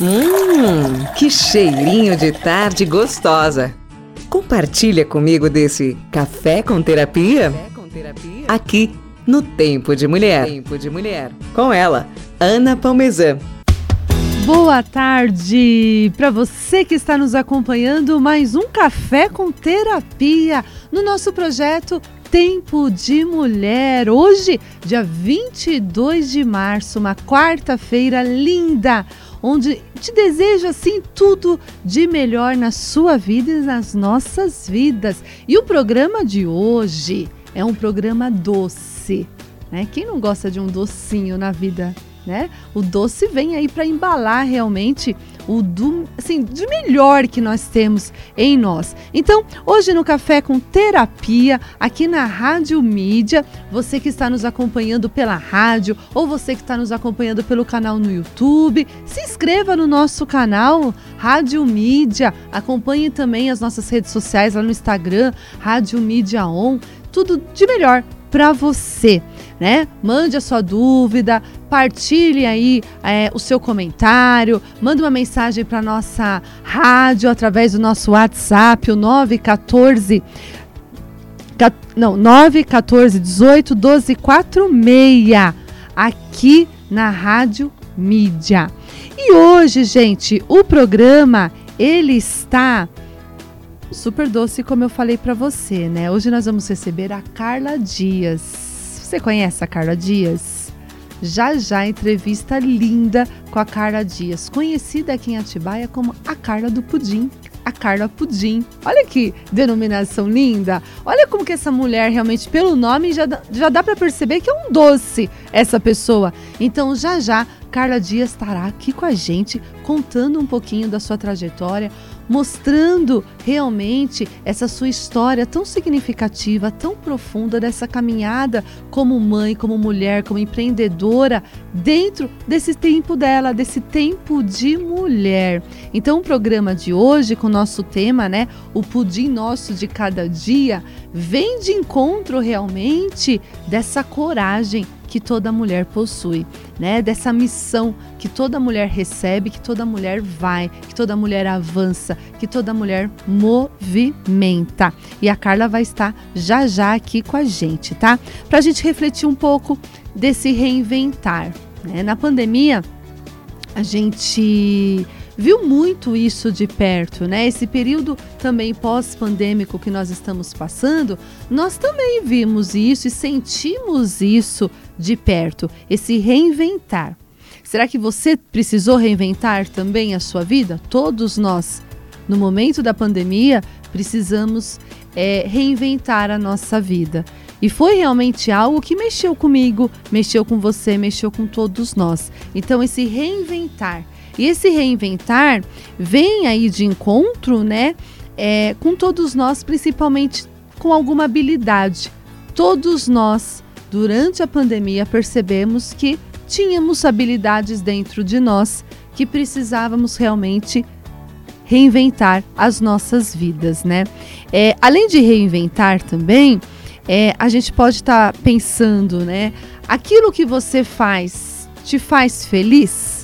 Hum, que cheirinho de tarde gostosa. Compartilha comigo desse café com terapia? Aqui no Tempo de Mulher. Tempo de Mulher. Com ela, Ana Palmezan. Boa tarde para você que está nos acompanhando. Mais um café com terapia no nosso projeto Tempo de Mulher. Hoje, dia 22 de março, uma quarta-feira linda onde te desejo assim tudo de melhor na sua vida e nas nossas vidas. E o programa de hoje é um programa doce, né? Quem não gosta de um docinho na vida, né? O doce vem aí para embalar realmente o do, assim, de melhor que nós temos em nós. Então, hoje no Café com Terapia, aqui na Rádio Mídia, você que está nos acompanhando pela rádio ou você que está nos acompanhando pelo canal no YouTube, se inscreva no nosso canal Rádio Mídia, acompanhe também as nossas redes sociais lá no Instagram, Rádio Mídia On, tudo de melhor para você, né? Mande a sua dúvida, partilhe aí é, o seu comentário, mande uma mensagem para nossa rádio através do nosso WhatsApp, o 914 não, 914 18 12 46 aqui na Rádio Mídia. E hoje, gente, o programa ele está super doce, como eu falei para você, né? Hoje nós vamos receber a Carla Dias. Você conhece a Carla Dias? Já já entrevista linda com a Carla Dias, conhecida aqui em Atibaia como a Carla do Pudim. A Carla Pudim. Olha que denominação linda. Olha como que essa mulher realmente, pelo nome, já, já dá para perceber que é um doce essa pessoa. Então, já já, Carla Dias estará aqui com a gente, contando um pouquinho da sua trajetória, mostrando realmente essa sua história tão significativa, tão profunda dessa caminhada como mãe, como mulher, como empreendedora dentro desse tempo dela, desse tempo de mulher. Então, o programa de hoje com o nosso tema, né, o pudim nosso de cada dia, vem de encontro realmente dessa coragem que toda mulher possui, né? Dessa missão que toda mulher recebe, que toda mulher vai, que toda mulher avança, que toda mulher movimenta. E a Carla vai estar já já aqui com a gente, tá? Para a gente refletir um pouco desse reinventar. Né? Na pandemia, a gente viu muito isso de perto, né? Esse período também pós-pandêmico que nós estamos passando, nós também vimos isso e sentimos isso de perto, esse reinventar. Será que você precisou reinventar também a sua vida? Todos nós, no momento da pandemia, precisamos é, reinventar a nossa vida. E foi realmente algo que mexeu comigo, mexeu com você, mexeu com todos nós. Então, esse reinventar e esse reinventar vem aí de encontro, né, é, com todos nós, principalmente com alguma habilidade. Todos nós, durante a pandemia, percebemos que tínhamos habilidades dentro de nós que precisávamos realmente reinventar as nossas vidas, né? É, além de reinventar também, é, a gente pode estar tá pensando, né? Aquilo que você faz te faz feliz?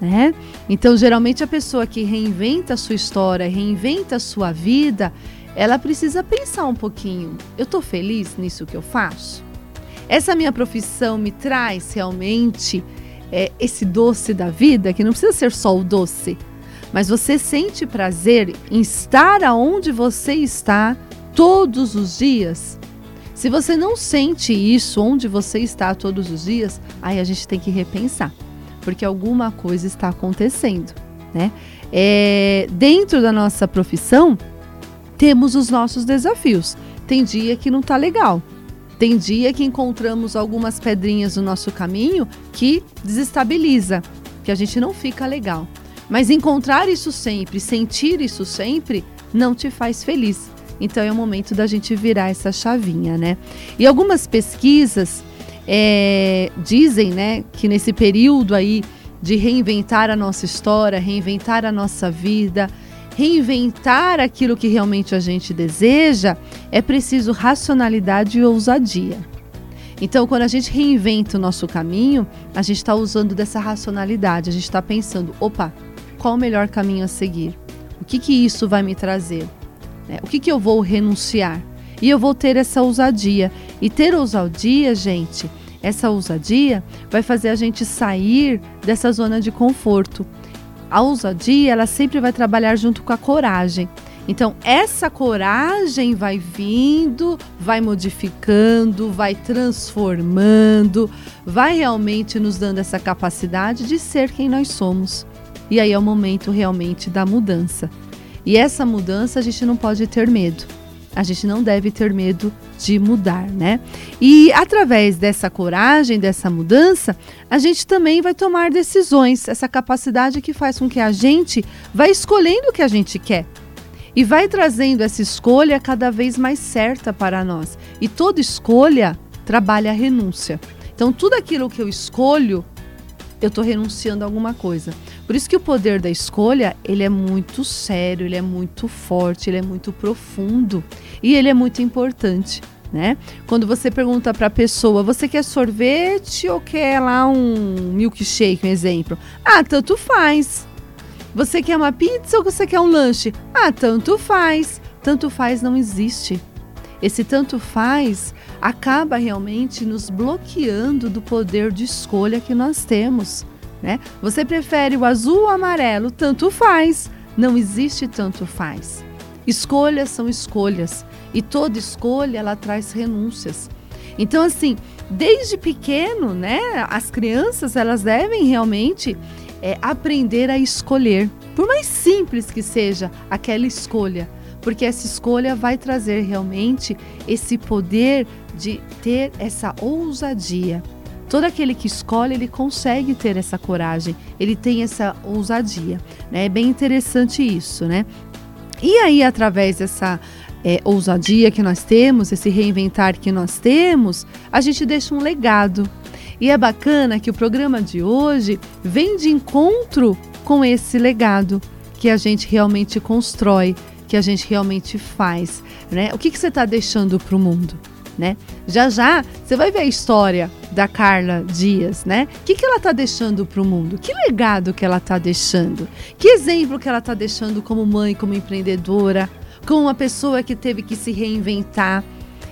né? Então, geralmente a pessoa que reinventa a sua história, reinventa a sua vida, ela precisa pensar um pouquinho. Eu estou feliz nisso que eu faço? Essa minha profissão me traz realmente é, esse doce da vida, que não precisa ser só o doce, mas você sente prazer em estar aonde você está todos os dias? Se você não sente isso onde você está todos os dias, aí a gente tem que repensar porque alguma coisa está acontecendo, né? É, dentro da nossa profissão, temos os nossos desafios. Tem dia que não tá legal. Tem dia que encontramos algumas pedrinhas no nosso caminho que desestabiliza, que a gente não fica legal. Mas encontrar isso sempre, sentir isso sempre, não te faz feliz. Então é o momento da gente virar essa chavinha, né? E algumas pesquisas é, dizem né, que nesse período aí de reinventar a nossa história, reinventar a nossa vida, reinventar aquilo que realmente a gente deseja, é preciso racionalidade e ousadia. Então, quando a gente reinventa o nosso caminho, a gente está usando dessa racionalidade, a gente está pensando: opa, qual o melhor caminho a seguir. O que, que isso vai me trazer? Né? O que, que eu vou renunciar? E eu vou ter essa ousadia. E ter ousadia, gente, essa ousadia vai fazer a gente sair dessa zona de conforto. A ousadia, ela sempre vai trabalhar junto com a coragem. Então, essa coragem vai vindo, vai modificando, vai transformando, vai realmente nos dando essa capacidade de ser quem nós somos. E aí é o momento realmente da mudança. E essa mudança a gente não pode ter medo. A gente não deve ter medo de mudar, né? E através dessa coragem, dessa mudança, a gente também vai tomar decisões, essa capacidade que faz com que a gente vá escolhendo o que a gente quer e vai trazendo essa escolha cada vez mais certa para nós. E toda escolha trabalha a renúncia. Então, tudo aquilo que eu escolho, eu estou renunciando a alguma coisa. Por isso que o poder da escolha, ele é muito sério, ele é muito forte, ele é muito profundo e ele é muito importante. Né? Quando você pergunta para a pessoa, você quer sorvete ou quer lá um milkshake, um exemplo? Ah, tanto faz. Você quer uma pizza ou você quer um lanche? Ah, tanto faz. Tanto faz não existe. Esse tanto faz acaba realmente nos bloqueando do poder de escolha que nós temos. Né? Você prefere o azul ou o amarelo? Tanto faz. Não existe tanto faz. Escolhas são escolhas e toda escolha ela traz renúncias. Então assim, desde pequeno, né, as crianças elas devem realmente é aprender a escolher, por mais simples que seja aquela escolha, porque essa escolha vai trazer realmente esse poder de ter essa ousadia. Todo aquele que escolhe, ele consegue ter essa coragem, ele tem essa ousadia. Né? É bem interessante isso, né? E aí, através dessa é, ousadia que nós temos, esse reinventar que nós temos, a gente deixa um legado. E é bacana que o programa de hoje vem de encontro com esse legado que a gente realmente constrói, que a gente realmente faz, né? O que, que você está deixando para o mundo, né? Já já você vai ver a história da Carla Dias, né? O que, que ela está deixando para o mundo? Que legado que ela está deixando? Que exemplo que ela está deixando como mãe, como empreendedora, como uma pessoa que teve que se reinventar,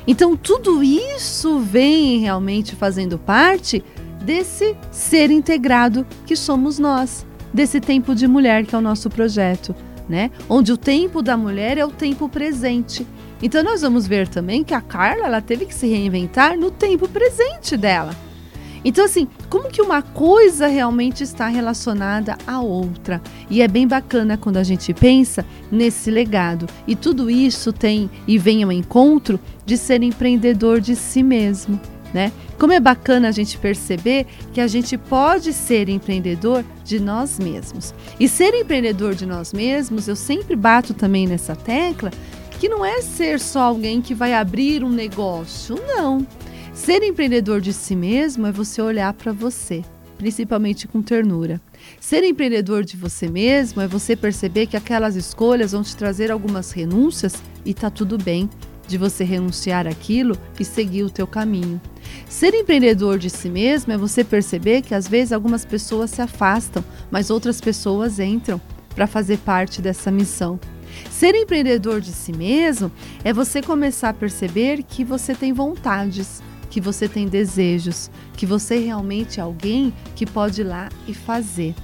então, tudo isso vem realmente fazendo parte desse ser integrado que somos nós, desse tempo de mulher que é o nosso projeto, né? Onde o tempo da mulher é o tempo presente. Então nós vamos ver também que a Carla ela teve que se reinventar no tempo presente dela. Então, assim, como que uma coisa realmente está relacionada à outra? E é bem bacana quando a gente pensa nesse legado. E tudo isso tem e vem ao encontro de ser empreendedor de si mesmo. Né? Como é bacana a gente perceber que a gente pode ser empreendedor de nós mesmos. E ser empreendedor de nós mesmos, eu sempre bato também nessa tecla, que não é ser só alguém que vai abrir um negócio, não. Ser empreendedor de si mesmo é você olhar para você, principalmente com ternura. Ser empreendedor de você mesmo é você perceber que aquelas escolhas vão te trazer algumas renúncias e tá tudo bem de você renunciar aquilo e seguir o teu caminho. Ser empreendedor de si mesmo é você perceber que às vezes algumas pessoas se afastam, mas outras pessoas entram para fazer parte dessa missão. Ser empreendedor de si mesmo é você começar a perceber que você tem vontades, que você tem desejos, que você realmente é alguém que pode ir lá e fazer.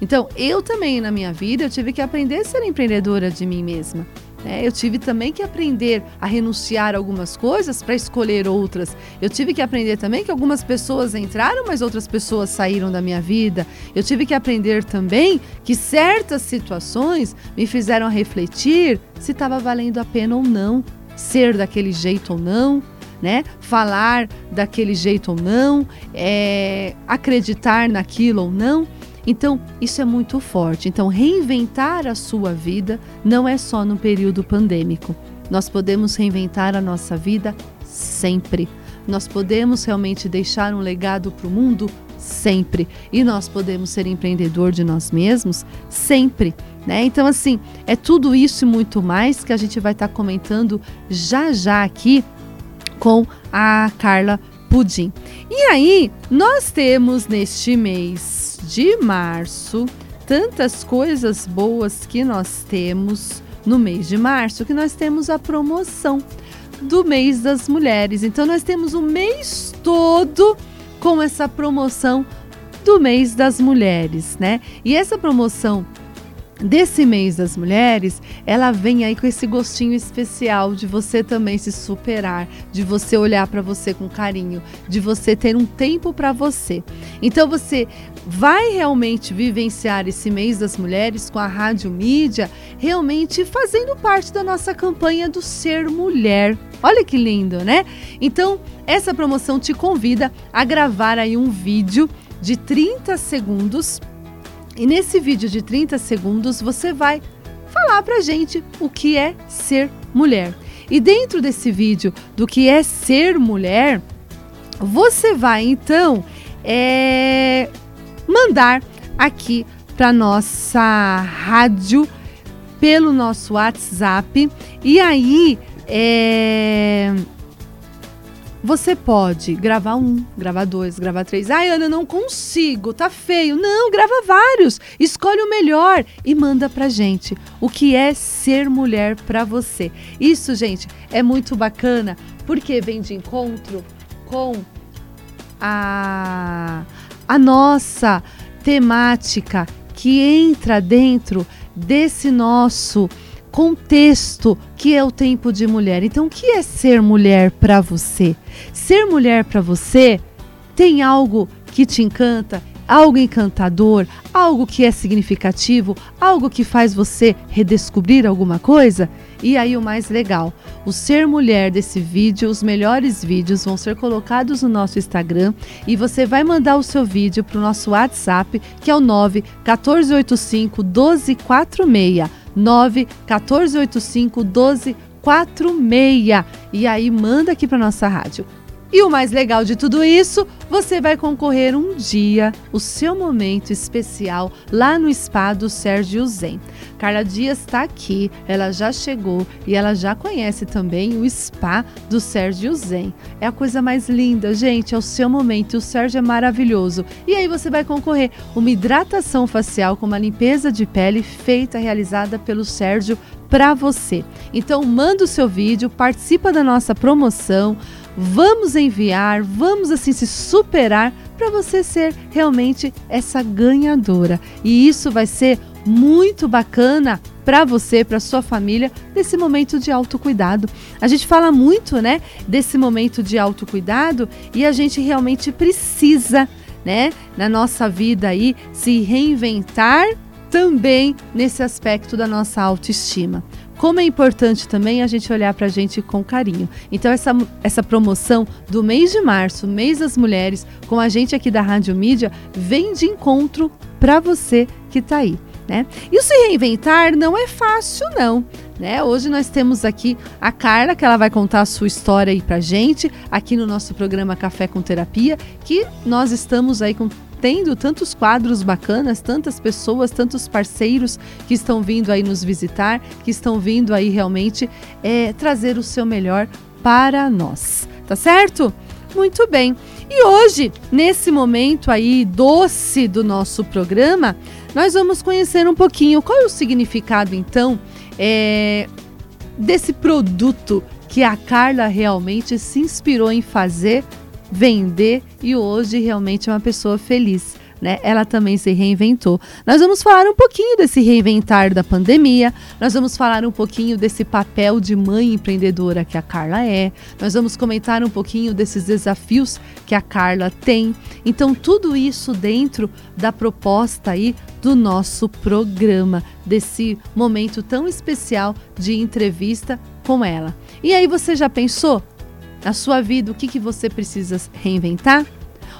Então, eu também na minha vida eu tive que aprender a ser empreendedora de mim mesma. É, eu tive também que aprender a renunciar a algumas coisas para escolher outras. Eu tive que aprender também que algumas pessoas entraram, mas outras pessoas saíram da minha vida. Eu tive que aprender também que certas situações me fizeram refletir se estava valendo a pena ou não ser daquele jeito ou não, né? Falar daquele jeito ou não, é, acreditar naquilo ou não. Então, isso é muito forte. Então, reinventar a sua vida não é só no período pandêmico. Nós podemos reinventar a nossa vida sempre. Nós podemos realmente deixar um legado para o mundo sempre. E nós podemos ser empreendedor de nós mesmos sempre. Né? Então, assim, é tudo isso e muito mais que a gente vai estar tá comentando já já aqui com a Carla Pudim. E aí, nós temos neste mês de março tantas coisas boas que nós temos no mês de março que nós temos a promoção do mês das mulheres. Então nós temos o mês todo com essa promoção do mês das mulheres, né? E essa promoção desse mês das mulheres, ela vem aí com esse gostinho especial de você também se superar, de você olhar para você com carinho, de você ter um tempo para você. Então você vai realmente vivenciar esse mês das mulheres com a Rádio Mídia, realmente fazendo parte da nossa campanha do ser mulher. Olha que lindo, né? Então, essa promoção te convida a gravar aí um vídeo de 30 segundos e nesse vídeo de 30 segundos você vai falar pra gente o que é ser mulher. E dentro desse vídeo do que é ser mulher, você vai então é, mandar aqui para nossa rádio pelo nosso WhatsApp e aí é, você pode gravar um, gravar dois, gravar três. Ai, Ana, não consigo, tá feio. Não, grava vários. Escolhe o melhor e manda pra gente. O que é ser mulher pra você? Isso, gente, é muito bacana porque vem de encontro com a, a nossa temática que entra dentro desse nosso contexto que é o tempo de mulher. Então, o que é ser mulher para você? Ser mulher para você tem algo que te encanta, algo encantador, algo que é significativo, algo que faz você redescobrir alguma coisa? E aí o mais legal, o ser mulher desse vídeo, os melhores vídeos vão ser colocados no nosso Instagram e você vai mandar o seu vídeo para o nosso WhatsApp, que é o 9 1485 1246. 9 1485 1246. E aí manda aqui para nossa rádio. E o mais legal de tudo isso, você vai concorrer um dia, o seu momento especial lá no spa do Sérgio Zen. Carla Dias está aqui, ela já chegou e ela já conhece também o spa do Sérgio Zen. É a coisa mais linda, gente, é o seu momento. O Sérgio é maravilhoso. E aí você vai concorrer uma hidratação facial com uma limpeza de pele feita, realizada pelo Sérgio para você. Então manda o seu vídeo, participa da nossa promoção. Vamos enviar, vamos assim se superar para você ser realmente essa ganhadora. E isso vai ser muito bacana para você, para sua família, desse momento de autocuidado. A gente fala muito, né, desse momento de autocuidado e a gente realmente precisa, né, na nossa vida aí se reinventar também nesse aspecto da nossa autoestima. Como é importante também a gente olhar para a gente com carinho. Então, essa, essa promoção do mês de março, mês das mulheres, com a gente aqui da Rádio Mídia, vem de encontro para você que está aí. Né? E se reinventar não é fácil, não. Né? Hoje nós temos aqui a Carla, que ela vai contar a sua história aí pra gente, aqui no nosso programa Café com Terapia, que nós estamos aí com tendo tantos quadros bacanas, tantas pessoas, tantos parceiros que estão vindo aí nos visitar, que estão vindo aí realmente é, trazer o seu melhor para nós, tá certo? Muito bem. E hoje, nesse momento aí doce do nosso programa, nós vamos conhecer um pouquinho qual é o significado, então, é, desse produto que a Carla realmente se inspirou em fazer vender e hoje realmente é uma pessoa feliz. Né? Ela também se reinventou. Nós vamos falar um pouquinho desse reinventar da pandemia, nós vamos falar um pouquinho desse papel de mãe empreendedora que a Carla é, nós vamos comentar um pouquinho desses desafios que a Carla tem. Então, tudo isso dentro da proposta aí do nosso programa, desse momento tão especial de entrevista com ela. E aí, você já pensou? Na sua vida o que, que você precisa reinventar?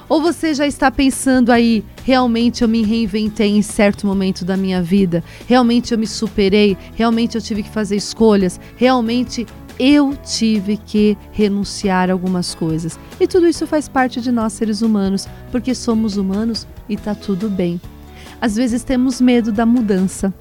Ou você já está pensando aí, realmente eu me reinventei em certo momento da minha vida, realmente eu me superei, realmente eu tive que fazer escolhas, realmente eu tive que renunciar a algumas coisas. E tudo isso faz parte de nós seres humanos, porque somos humanos e tá tudo bem. Às vezes temos medo da mudança.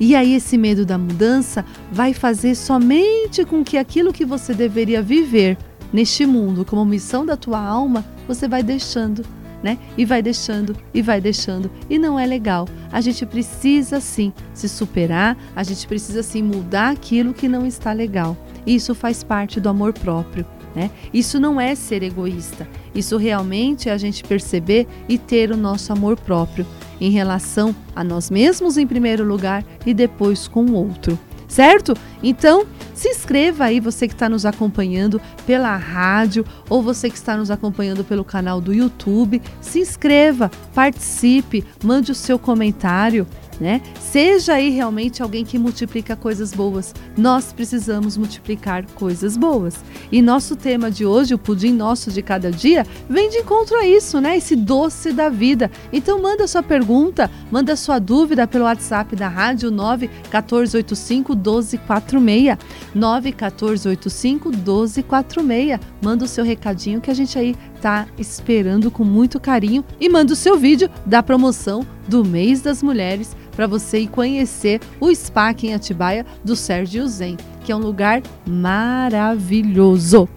E aí esse medo da mudança vai fazer somente com que aquilo que você deveria viver neste mundo como missão da tua alma, você vai deixando. né? E vai deixando, e vai deixando, e não é legal. A gente precisa sim se superar, a gente precisa sim mudar aquilo que não está legal. Isso faz parte do amor próprio. Né? Isso não é ser egoísta, isso realmente é a gente perceber e ter o nosso amor próprio em relação a nós mesmos em primeiro lugar e depois com o outro, certo? Então, se inscreva aí, você que está nos acompanhando pela rádio ou você que está nos acompanhando pelo canal do YouTube. Se inscreva, participe, mande o seu comentário né? Seja aí realmente alguém que multiplica coisas boas. Nós precisamos multiplicar coisas boas. E nosso tema de hoje, o pudim nosso de cada dia, vem de encontro a isso, né? Esse doce da vida. Então manda sua pergunta, manda sua dúvida pelo WhatsApp da rádio 91485 1246. 91485 1246. Manda o seu recadinho que a gente aí tá esperando com muito carinho e manda o seu vídeo da promoção do mês das mulheres para você ir conhecer o spa aqui em Atibaia do Sérgio Zen, que é um lugar maravilhoso.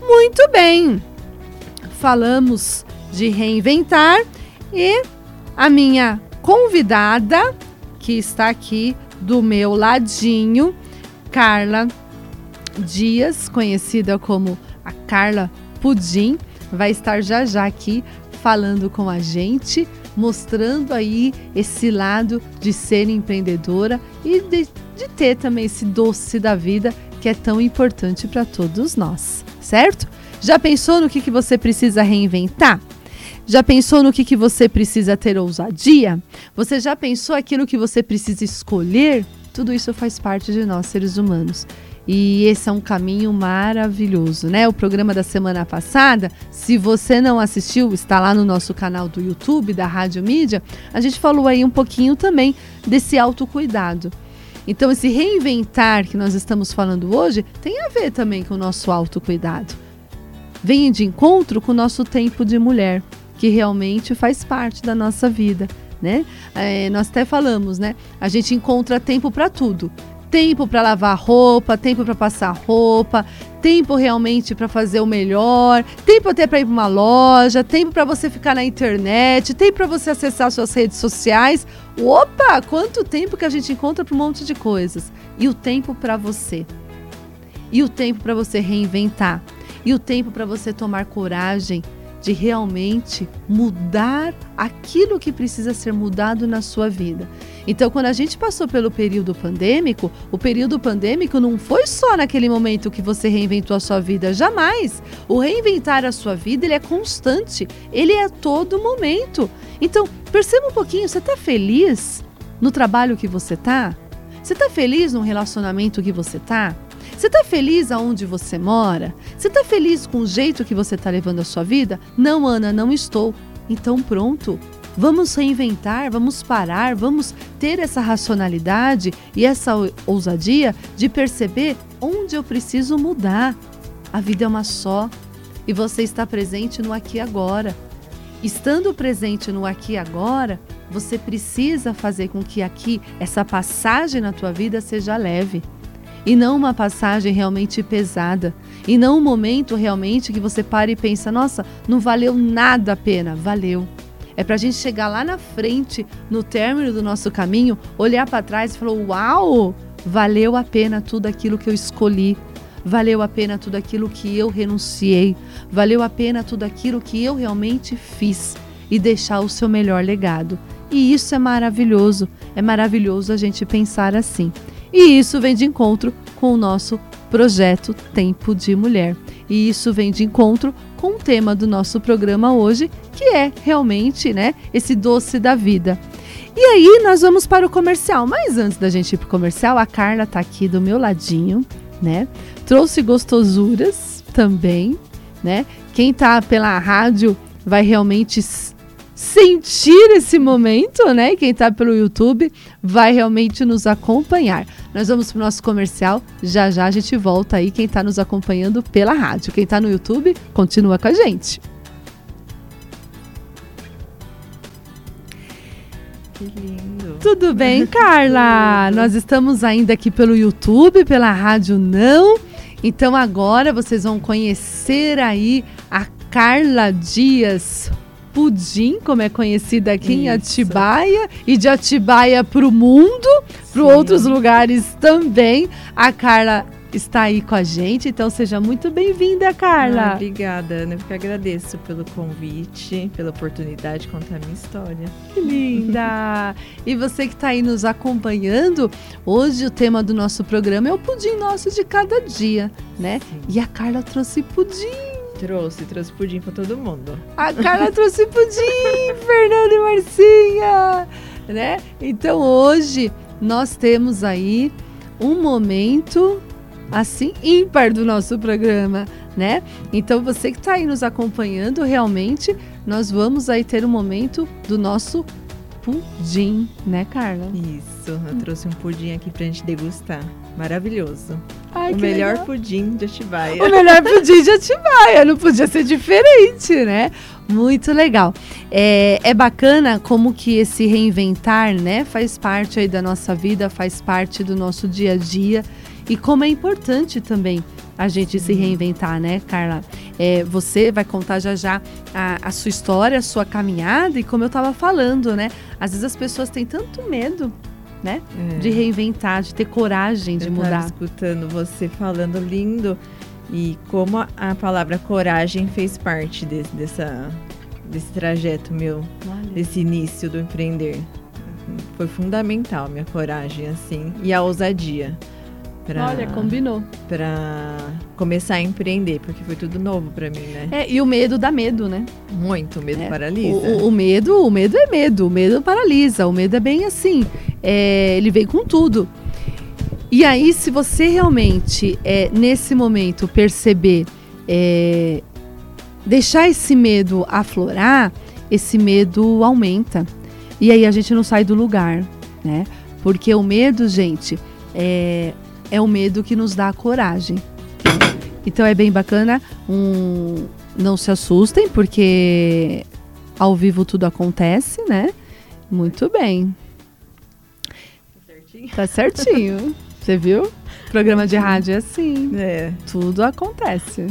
Muito bem, falamos de reinventar e a minha convidada, que está aqui do meu ladinho, Carla Dias, conhecida como a Carla Pudim, vai estar já já aqui falando com a gente mostrando aí esse lado de ser empreendedora e de, de ter também esse doce da vida que é tão importante para todos nós, certo? Já pensou no que, que você precisa reinventar? Já pensou no que, que você precisa ter ousadia? Você já pensou aquilo que você precisa escolher? Tudo isso faz parte de nós, seres humanos. E esse é um caminho maravilhoso, né? O programa da semana passada, se você não assistiu, está lá no nosso canal do YouTube da Rádio Mídia. A gente falou aí um pouquinho também desse autocuidado. Então, esse reinventar que nós estamos falando hoje tem a ver também com o nosso autocuidado. Vem de encontro com o nosso tempo de mulher, que realmente faz parte da nossa vida. Né? É, nós até falamos, né? A gente encontra tempo para tudo tempo para lavar roupa, tempo para passar roupa, tempo realmente para fazer o melhor, tempo até para ir para uma loja, tempo para você ficar na internet, tempo para você acessar suas redes sociais. Opa, quanto tempo que a gente encontra para um monte de coisas. E o tempo para você. E o tempo para você reinventar. E o tempo para você tomar coragem de realmente mudar aquilo que precisa ser mudado na sua vida. Então, quando a gente passou pelo período pandêmico, o período pandêmico não foi só naquele momento que você reinventou a sua vida, jamais. O reinventar a sua vida, ele é constante, ele é a todo momento. Então, perceba um pouquinho, você está feliz no trabalho que você está? Você está feliz no relacionamento que você está? Você está feliz aonde você mora? Você está feliz com o jeito que você está levando a sua vida? Não, Ana, não estou. Então pronto. Vamos reinventar, vamos parar, vamos ter essa racionalidade e essa ousadia de perceber onde eu preciso mudar. A vida é uma só e você está presente no aqui e agora. Estando presente no aqui e agora, você precisa fazer com que aqui essa passagem na tua vida seja leve e não uma passagem realmente pesada, e não um momento realmente que você pare e pensa: nossa, não valeu nada a pena. Valeu. É para a gente chegar lá na frente, no término do nosso caminho, olhar para trás e falar: uau, valeu a pena tudo aquilo que eu escolhi. Valeu a pena tudo aquilo que eu renunciei. Valeu a pena tudo aquilo que eu realmente fiz e deixar o seu melhor legado. E isso é maravilhoso. É maravilhoso a gente pensar assim. E isso vem de encontro com o nosso projeto Tempo de Mulher. E isso vem de encontro com o tema do nosso programa hoje, que é realmente, né, esse doce da vida. E aí nós vamos para o comercial, mas antes da gente ir para o comercial, a Carla está aqui do meu ladinho, né? Trouxe gostosuras também, né? Quem está pela rádio vai realmente sentir esse momento, né? Quem está pelo YouTube vai realmente nos acompanhar. Nós vamos para o nosso comercial, já já a gente volta aí. Quem está nos acompanhando pela rádio, quem está no YouTube, continua com a gente. Que lindo. Tudo bem, Carla? Nós estamos ainda aqui pelo YouTube, pela rádio não. Então agora vocês vão conhecer aí a Carla Dias Pudim, como é conhecida aqui Isso. em Atibaia, e de Atibaia para o mundo, para outros lugares também. A Carla está aí com a gente, então seja muito bem-vinda, Carla. Ah, obrigada, Ana. Eu que agradeço pelo convite, pela oportunidade de contar a minha história. Que linda! e você que está aí nos acompanhando, hoje o tema do nosso programa é o pudim nosso de cada dia, né? Sim. E a Carla trouxe pudim. Trouxe, trouxe pudim para todo mundo. A Carla trouxe pudim, Fernando e Marcinha, né? Então hoje nós temos aí um momento assim ímpar do nosso programa, né? Então você que está aí nos acompanhando, realmente nós vamos aí ter um momento do nosso pudim, né, Carla? Isso, eu trouxe um pudim aqui pra gente degustar. Maravilhoso. Ai, o melhor legal. pudim de Atibaia. O melhor pudim de Atibaia, não podia ser diferente, né? Muito legal. É, é bacana como que esse reinventar, né, faz parte aí da nossa vida, faz parte do nosso dia a dia e como é importante também a gente se reinventar, né, Carla? É, você vai contar já já a, a, sua história, a sua caminhada e como eu estava falando, né? Às vezes as pessoas têm tanto medo, né, é. de reinventar, de ter coragem de eu mudar. escutando você falando lindo e como a, palavra coragem fez parte desse, dessa, desse trajeto meu, Olha. desse início do empreender. Foi fundamental minha coragem, assim, e a ousadia. Pra, Olha, combinou. Pra começar a empreender, porque foi tudo novo para mim, né? É, e o medo dá medo, né? Muito, o medo é, paralisa. O, o, medo, o medo é medo, o medo paralisa, o medo é bem assim. É, ele vem com tudo. E aí, se você realmente, é, nesse momento, perceber, é, deixar esse medo aflorar, esse medo aumenta. E aí a gente não sai do lugar, né? Porque o medo, gente, é, é o medo que nos dá a coragem. Então é bem bacana. Um, não se assustem, porque ao vivo tudo acontece, né? Muito bem. Tá certinho. Tá certinho. Você viu? Programa de rádio é assim. É. Tudo acontece.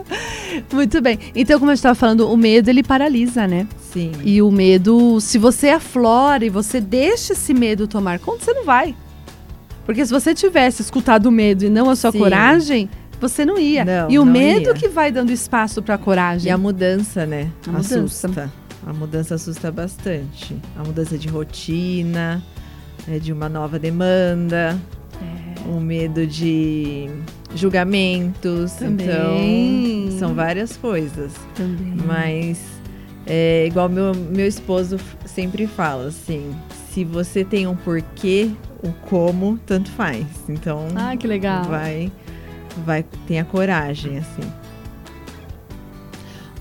Muito bem. Então, como eu estava falando, o medo ele paralisa, né? Sim. E o medo, se você aflora e você deixa esse medo tomar conta, você não vai. Porque se você tivesse escutado o medo e não a sua Sim. coragem, você não ia. Não, e o medo ia. que vai dando espaço para a coragem. E a mudança, né? A mudança. Assusta. A mudança assusta bastante. A mudança de rotina, né, de uma nova demanda, é. o medo de julgamentos. Também. Então, são várias coisas. Também. Mas, é, igual meu, meu esposo sempre fala, assim, se você tem um porquê o como tanto faz. Então, ah, que legal. Vai, vai, tenha coragem, assim.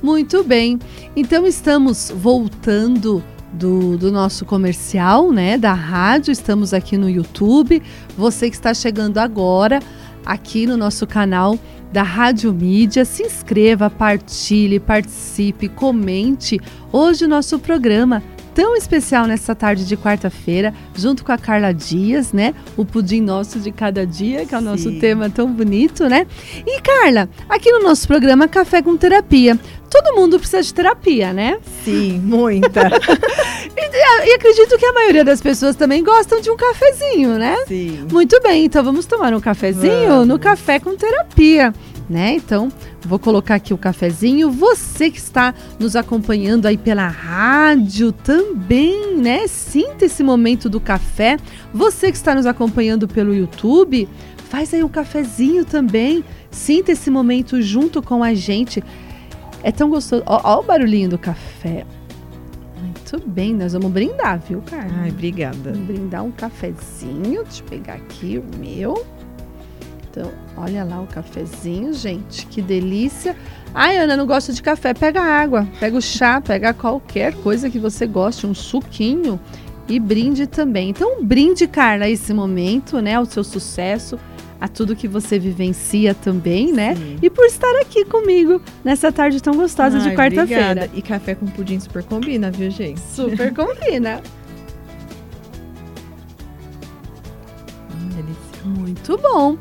Muito bem. Então estamos voltando do, do, nosso comercial, né, da rádio. Estamos aqui no YouTube. Você que está chegando agora aqui no nosso canal da Rádio Mídia, se inscreva, partilhe, participe, comente. Hoje o nosso programa tão especial nessa tarde de quarta-feira, junto com a Carla Dias, né? O pudim nosso de cada dia, que é o nosso Sim. tema tão bonito, né? E Carla, aqui no nosso programa Café com Terapia, todo mundo precisa de terapia, né? Sim, muita. e, e, acredito que a maioria das pessoas também gostam de um cafezinho, né? Sim. Muito bem, então vamos tomar um cafezinho vamos. no Café com Terapia né? Então, vou colocar aqui o cafezinho. Você que está nos acompanhando aí pela rádio também, né? Sinta esse momento do café. Você que está nos acompanhando pelo YouTube, faz aí um cafezinho também. Sinta esse momento junto com a gente. É tão gostoso. Ó, ó o barulhinho do café. Muito bem, nós vamos brindar, viu, cara? Ai, obrigada. Vamos brindar um cafezinho. Deixa eu pegar aqui o meu. Então, olha lá o cafezinho, gente, que delícia. Ai, Ana, não gosto de café. Pega água, pega o chá, pega qualquer coisa que você goste, um suquinho e brinde também. Então, brinde, Carla, esse momento, né, ao seu sucesso, a tudo que você vivencia também, né? Sim. E por estar aqui comigo nessa tarde tão gostosa Ai, de quarta-feira. E café com pudim super combina, viu, gente? Super combina. Muito bom.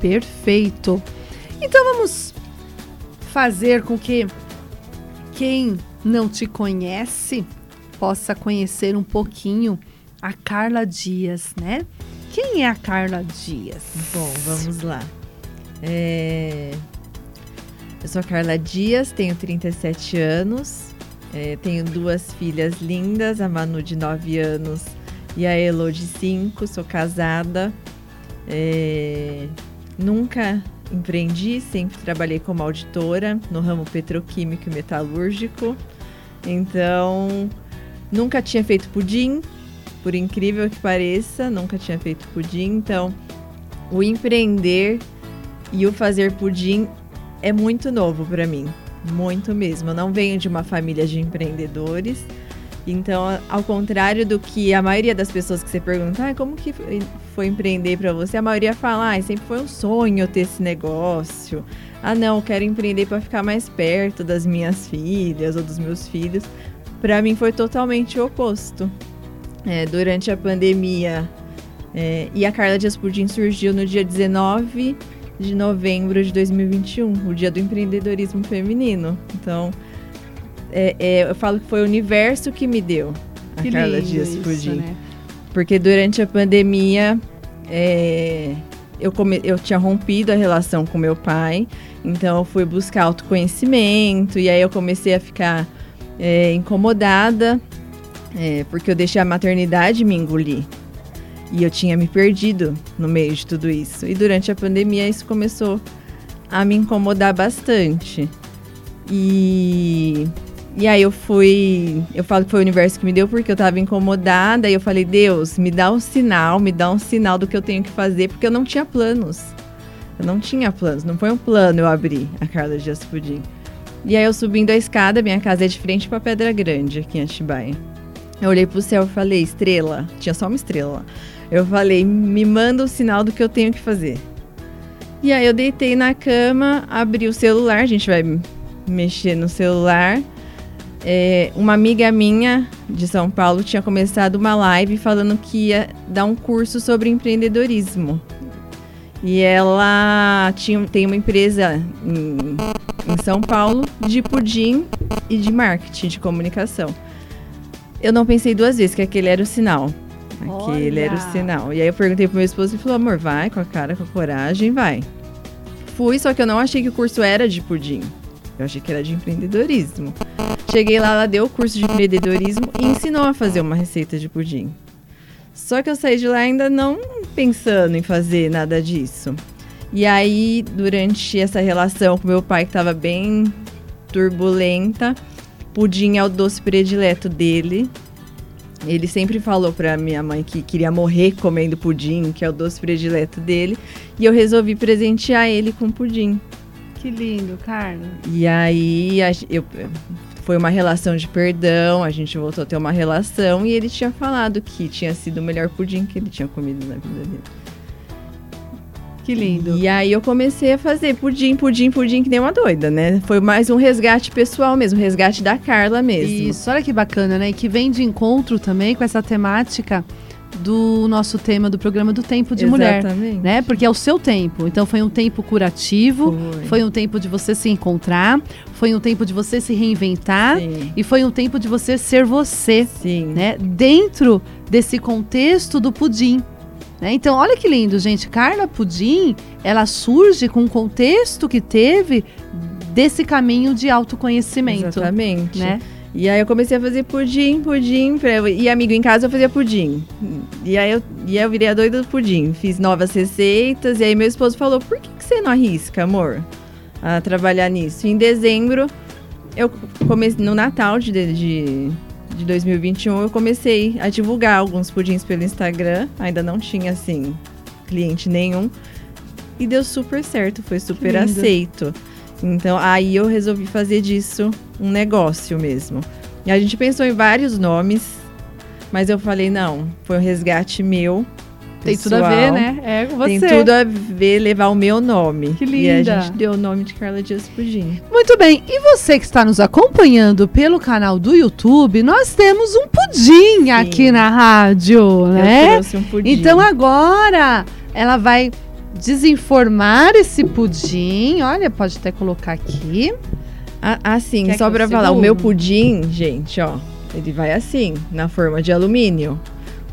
Perfeito. Então vamos fazer com que quem não te conhece possa conhecer um pouquinho a Carla Dias, né? Quem é a Carla Dias? Bom, vamos lá. É... Eu sou a Carla Dias, tenho 37 anos, é, tenho duas filhas lindas, a Manu de 9 anos e a Elo de 5, sou casada. É... Nunca empreendi, sempre trabalhei como auditora no ramo petroquímico e metalúrgico. Então, nunca tinha feito pudim, por incrível que pareça, nunca tinha feito pudim. Então, o empreender e o fazer pudim é muito novo para mim, muito mesmo. Eu não venho de uma família de empreendedores. Então, ao contrário do que a maioria das pessoas que você pergunta, ah, como que foi empreender para você? A maioria fala, ah, sempre foi um sonho ter esse negócio. Ah, não, quero empreender para ficar mais perto das minhas filhas ou dos meus filhos. Para mim foi totalmente o oposto. É, durante a pandemia, é, e a Carla Dias Pudim surgiu no dia 19 de novembro de 2021, o dia do empreendedorismo feminino. Então, é, é, eu falo que foi o universo que me deu a Carla Dias Pudim. Né? Porque durante a pandemia, é, eu, come, eu tinha rompido a relação com meu pai, então eu fui buscar autoconhecimento, e aí eu comecei a ficar é, incomodada, é, porque eu deixei a maternidade me engolir. E eu tinha me perdido no meio de tudo isso. E durante a pandemia isso começou a me incomodar bastante. E e aí eu fui, eu falo que foi o universo que me deu porque eu tava incomodada e eu falei: "Deus, me dá um sinal, me dá um sinal do que eu tenho que fazer", porque eu não tinha planos. Eu não tinha planos, não foi um plano eu abrir a Carla Dias Pudim. E aí eu subindo a escada, minha casa é de frente para Pedra Grande, aqui em Atibaia. Eu olhei pro céu e falei: "Estrela". Tinha só uma estrela. Eu falei, me manda o sinal do que eu tenho que fazer. E aí eu deitei na cama, abri o celular, a gente vai mexer no celular. É, uma amiga minha de São Paulo tinha começado uma live falando que ia dar um curso sobre empreendedorismo. E ela tinha, tem uma empresa em, em São Paulo de pudim e de marketing, de comunicação. Eu não pensei duas vezes que aquele era o sinal. Aquele Olha. era o sinal. E aí eu perguntei pro meu esposo e falou: amor, vai com a cara, com a coragem, vai. Fui, só que eu não achei que o curso era de pudim. Eu achei que era de empreendedorismo. Cheguei lá, ela deu o curso de empreendedorismo e ensinou a fazer uma receita de pudim. Só que eu saí de lá ainda não pensando em fazer nada disso. E aí, durante essa relação com meu pai, que estava bem turbulenta, pudim é o doce predileto dele. Ele sempre falou pra minha mãe que queria morrer comendo pudim, que é o doce predileto dele. E eu resolvi presentear ele com pudim. Que lindo, Carla. E aí eu, foi uma relação de perdão, a gente voltou a ter uma relação e ele tinha falado que tinha sido o melhor pudim que ele tinha comido na vida dele. Que lindo. E aí eu comecei a fazer pudim, pudim, pudim, que nem uma doida, né? Foi mais um resgate pessoal mesmo, resgate da Carla mesmo. Isso, olha que bacana, né? E que vem de encontro também com essa temática do nosso tema do programa do tempo de mulher, Exatamente. né? Porque é o seu tempo. Então foi um tempo curativo, Foi. foi um tempo de você se encontrar, foi um tempo de você se reinventar Sim. e foi um tempo de você ser você, Sim. né? Dentro desse contexto do pudim. né? Então, olha que lindo, gente. Carla Pudim, ela surge com o contexto que teve desse caminho de autoconhecimento. Exatamente. Né? E aí eu comecei a fazer pudim, pudim. Pra e amigo em casa eu fazia pudim. E aí eu, e aí eu virei a doida do pudim. Fiz novas receitas. E aí meu esposo falou: por que, que você não arrisca, amor? A trabalhar nisso. Em dezembro, eu comecei. No Natal de, de, de 2021, eu comecei a divulgar alguns pudins pelo Instagram. Ainda não tinha, assim, cliente nenhum. E deu super certo, foi super aceito. Então aí eu resolvi fazer disso um negócio mesmo. E a gente pensou em vários nomes, mas eu falei, não, foi um resgate meu. Tem tudo a ver, né? É com você. Tem tudo a ver levar o meu nome. Que E a linda. gente deu o nome de Carla Dias Pudim. Muito bem, e você que está nos acompanhando pelo canal do YouTube, nós temos um pudim aqui na rádio, Eu né? trouxe um pudim. Então agora ela vai desenformar esse pudim. Olha, pode até colocar aqui. assim, Quer só pra falar, o meu pudim, gente, ó, ele vai assim, na forma de alumínio.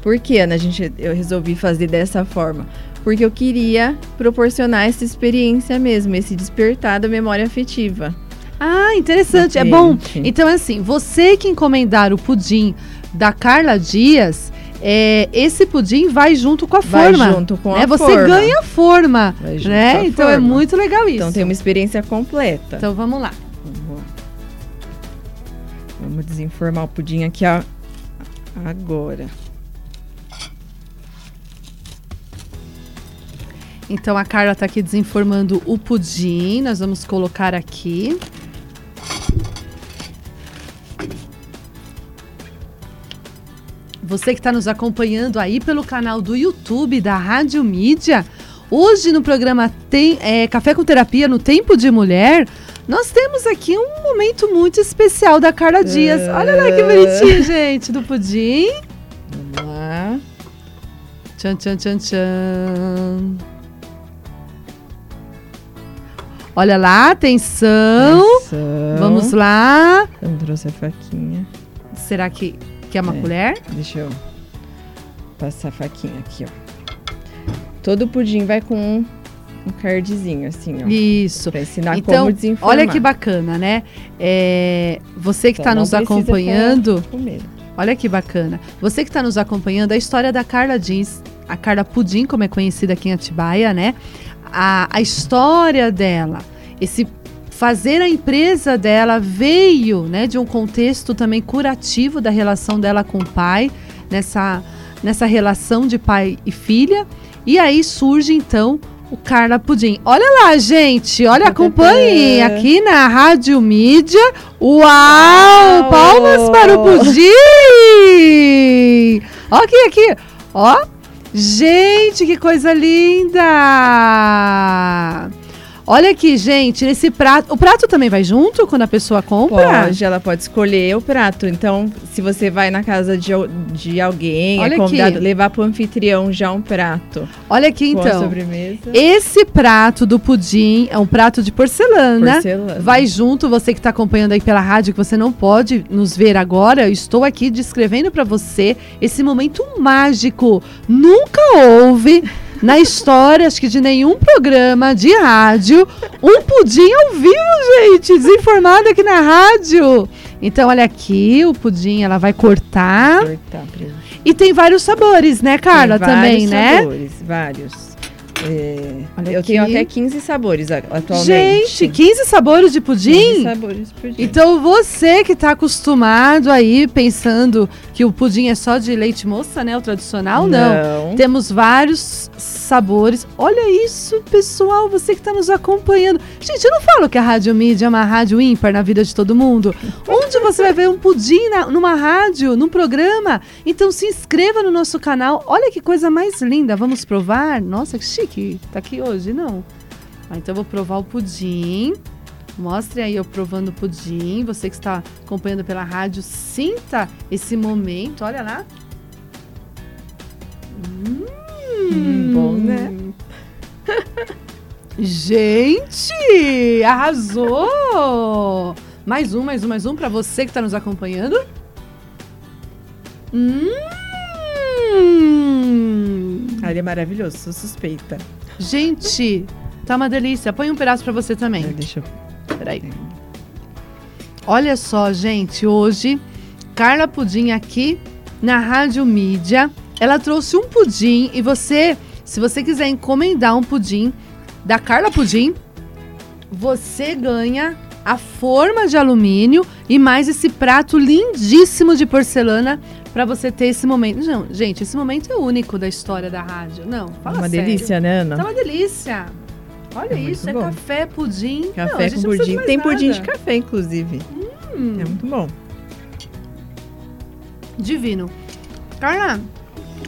Por que, Ana, a gente, eu resolvi fazer dessa forma? Porque eu queria proporcionar essa experiência mesmo, esse despertar da memória afetiva. Ah, interessante. É bom. Então, assim, você que encomendar o pudim da Carla Dias, é, esse pudim vai junto com a vai forma. junto com né? a Você forma. Você ganha a forma, né? Então é forma. é muito legal isso. Então tem uma experiência completa. Então vamos lá. Vamos desenformar o pudim aqui agora. Então a Carla está aqui desenformando o pudim. Nós vamos colocar aqui. Você que está nos acompanhando aí pelo canal do YouTube da Rádio Mídia, hoje no programa tem é, Café com Terapia no Tempo de Mulher, nós temos aqui um momento muito especial da Carla Dias. Olha lá que bonitinho, gente, do pudim. Vamos lá. Tchan, tchan, tchan, tchan. Olha lá, atenção. atenção. Vamos lá. Eu trouxe a faquinha. Será que Quer uma é, colher? Deixa eu passar a faquinha aqui, ó. Todo pudim vai com um, um cardzinho, assim, ó. Isso. Pra ensinar então, como desenformar. Olha que bacana, né? É, você que está então, nos acompanhando... Olha que bacana. Você que está nos acompanhando, a história da Carla Jeans, a Carla Pudim, como é conhecida aqui em Atibaia, né? A, a história dela, esse fazer a empresa dela veio né, de um contexto também curativo da relação dela com o pai, nessa, nessa relação de pai e filha. E aí surge então o Carla Pudim. Olha lá, gente, olha, acompanhem aqui na Rádio Mídia. Uau! Uau! Palmas para o Pudim! Ó aqui, aqui, ó. Gente, que coisa linda! Olha aqui, gente, esse prato. O prato também vai junto quando a pessoa compra? Pode, ela pode escolher o prato. Então, se você vai na casa de, de alguém, é Olha é convidado, aqui. levar para o anfitrião já um prato. Olha aqui, então. sobremesa. Esse prato do pudim é um prato de porcelana. Porcelana. Vai junto, você que está acompanhando aí pela rádio, que você não pode nos ver agora. Eu estou aqui descrevendo para você esse momento mágico. Nunca houve na história, acho que de nenhum programa de rádio, um pudim ao vivo, gente, desinformado aqui na rádio. Então, olha aqui, o pudim ela vai cortar. Cortar, e tem vários sabores, né, Carla, também, né? Sabores, vários. É, eu aqui. tenho até 15 sabores atualmente. Gente, 15 sabores de pudim? 15 sabores de pudim. Então você que está acostumado aí, pensando que o pudim é só de leite moça, né? O tradicional, não. não. Temos vários sabores. Olha isso, pessoal, você que está nos acompanhando. Gente, eu não falo que a Rádio Mídia é uma rádio ímpar na vida de todo mundo. Onde você vai ver um pudim na, numa rádio, num programa? Então se inscreva no nosso canal. Olha que coisa mais linda. Vamos provar? Nossa, que chique que tá aqui hoje, não. Ah, então eu vou provar o pudim. Mostre aí eu provando o pudim. Você que está acompanhando pela rádio, sinta esse momento. Olha lá. Hum, hum bom, né? Gente, arrasou! Mais um, mais um, mais um para você que está nos acompanhando. Hum! Ah, ele é maravilhoso, sou suspeita. Gente, tá uma delícia. Põe um pedaço para você também. É, deixa eu. Peraí. Olha só, gente, hoje, Carla Pudim aqui na Rádio Mídia. Ela trouxe um pudim e você, se você quiser encomendar um pudim da Carla Pudim, você ganha a forma de alumínio e mais esse prato lindíssimo de porcelana para você ter esse momento. Não, gente, esse momento é único da história da rádio. Não, fala Uma sério. delícia, né, Ana? Tá uma delícia. Olha é isso, é bom. café, pudim. Café não, com pudim. Tem nada. pudim de café, inclusive. Hum. É muito bom. Divino. Carla,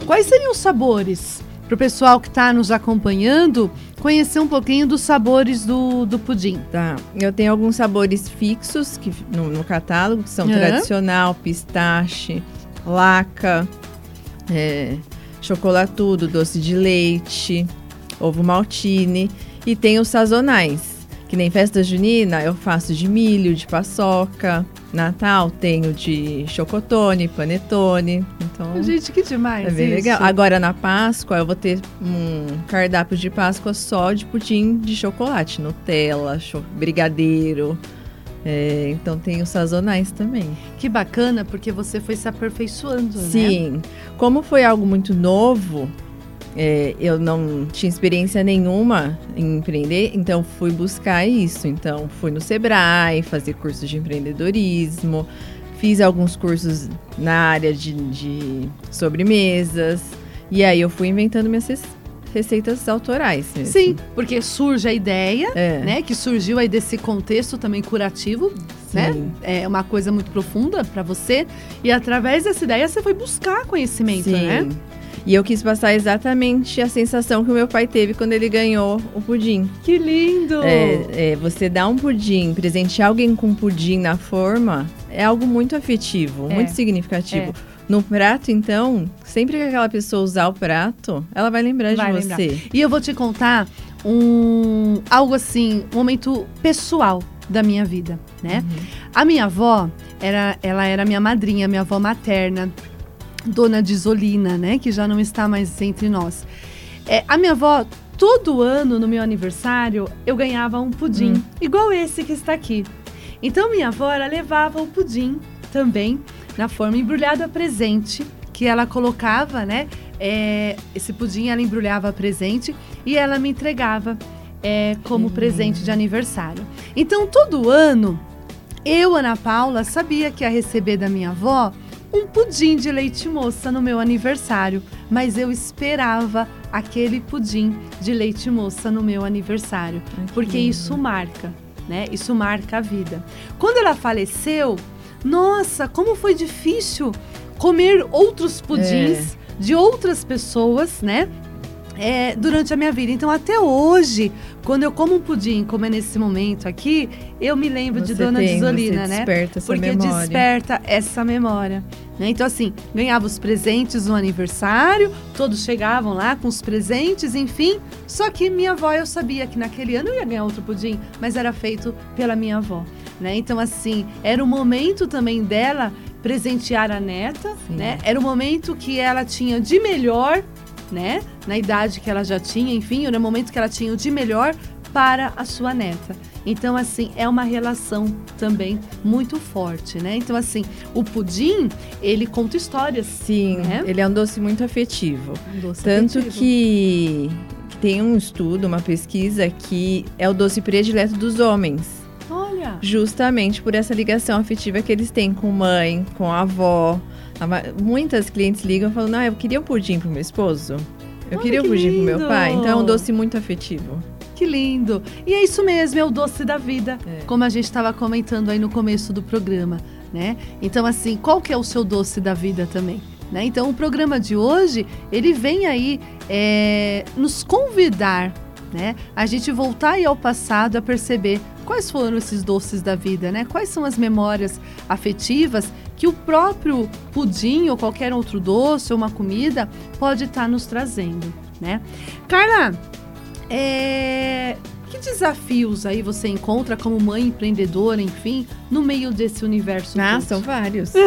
quais seriam os sabores para o pessoal que está nos acompanhando conhecer um pouquinho dos sabores do, do pudim? Tá. Eu tenho alguns sabores fixos que, no, no catálogo, que são uhum. tradicional, pistache, laca, é, chocolatudo, doce de leite, ovo maltine e tem os sazonais, Que nem festa junina, eu faço de milho, de paçoca. Natal tenho de chocotone, panetone. Então, gente, que demais. É bem isso. legal. Agora na Páscoa eu vou ter um cardápio de Páscoa só de pudim de chocolate, Nutella, cho brigadeiro. É, então tem os sazonais também. Que bacana, porque você foi se aperfeiçoando, né? Sim. né? Como foi algo muito novo, é, eu não tinha experiência nenhuma em empreender, então fui buscar isso. Então fui no Sebrae fazer cursos de empreendedorismo, fiz alguns cursos na área de, de sobremesas, e aí eu fui inventando minhas receitas autorais. Mesmo. Sim, porque surge a ideia, é. né? Que surgiu aí desse contexto também curativo, Sim. né? É uma coisa muito profunda para você. E através dessa ideia você foi buscar conhecimento, Sim. né? E eu quis passar exatamente a sensação que o meu pai teve quando ele ganhou o pudim. Que lindo! É, é, você dá um pudim, presentear alguém com pudim na forma, é algo muito afetivo, é. muito significativo. É. No prato, então, sempre que aquela pessoa usar o prato, ela vai lembrar vai de lembrar. você. E eu vou te contar um algo assim, um momento pessoal da minha vida, né? Uhum. A minha avó era, ela era minha madrinha, minha avó materna, dona de Isolina, né? Que já não está mais entre nós. É, a minha avó, todo ano no meu aniversário, eu ganhava um pudim, hum. igual esse que está aqui. Então minha avó ela levava o pudim também na forma embrulhada presente que ela colocava, né? É, esse pudim ela embrulhava presente e ela me entregava é, como hum. presente de aniversário. Então todo ano eu, Ana Paula, sabia que ia receber da minha avó um pudim de leite moça no meu aniversário, mas eu esperava aquele pudim de leite moça no meu aniversário, Ai, porque lindo. isso marca, né? Isso marca a vida. Quando ela faleceu, nossa, como foi difícil comer outros pudins é. de outras pessoas, né? É, durante a minha vida. Então, até hoje, quando eu como um pudim, como é nesse momento aqui, eu me lembro você de Dona tem, Desolina, né? Desperta essa Porque memória. desperta essa memória. Né? Então, assim, ganhava os presentes no aniversário, todos chegavam lá com os presentes, enfim. Só que minha avó, eu sabia que naquele ano eu ia ganhar outro pudim, mas era feito pela minha avó. Né? Então, assim, era o momento também dela presentear a neta, Sim. né? Era o momento que ela tinha de melhor né? Na idade que ela já tinha, enfim, no momento que ela tinha o de melhor para a sua neta. Então, assim, é uma relação também muito forte, né? Então, assim, o pudim, ele conta histórias. Sim, né? ele é um doce muito afetivo. Um doce Tanto afetivo. Que, que tem um estudo, uma pesquisa, que é o doce predileto dos homens. Olha! Justamente por essa ligação afetiva que eles têm com mãe, com a avó. Muitas clientes ligam falando: Ah, eu queria um pudim pro meu esposo. Eu queria um pudim lindo. pro meu pai. Então é um doce muito afetivo. Que lindo! E é isso mesmo, é o doce da vida, é. como a gente estava comentando aí no começo do programa, né? Então, assim, qual que é o seu doce da vida também? Né? Então, o programa de hoje, ele vem aí é, nos convidar né? A gente voltar aí ao passado a perceber quais foram esses doces da vida, né? Quais são as memórias afetivas que o próprio pudim ou qualquer outro doce ou uma comida pode estar tá nos trazendo, né? Carla, é... que desafios aí você encontra como mãe empreendedora, enfim, no meio desse universo? Ah, são vários.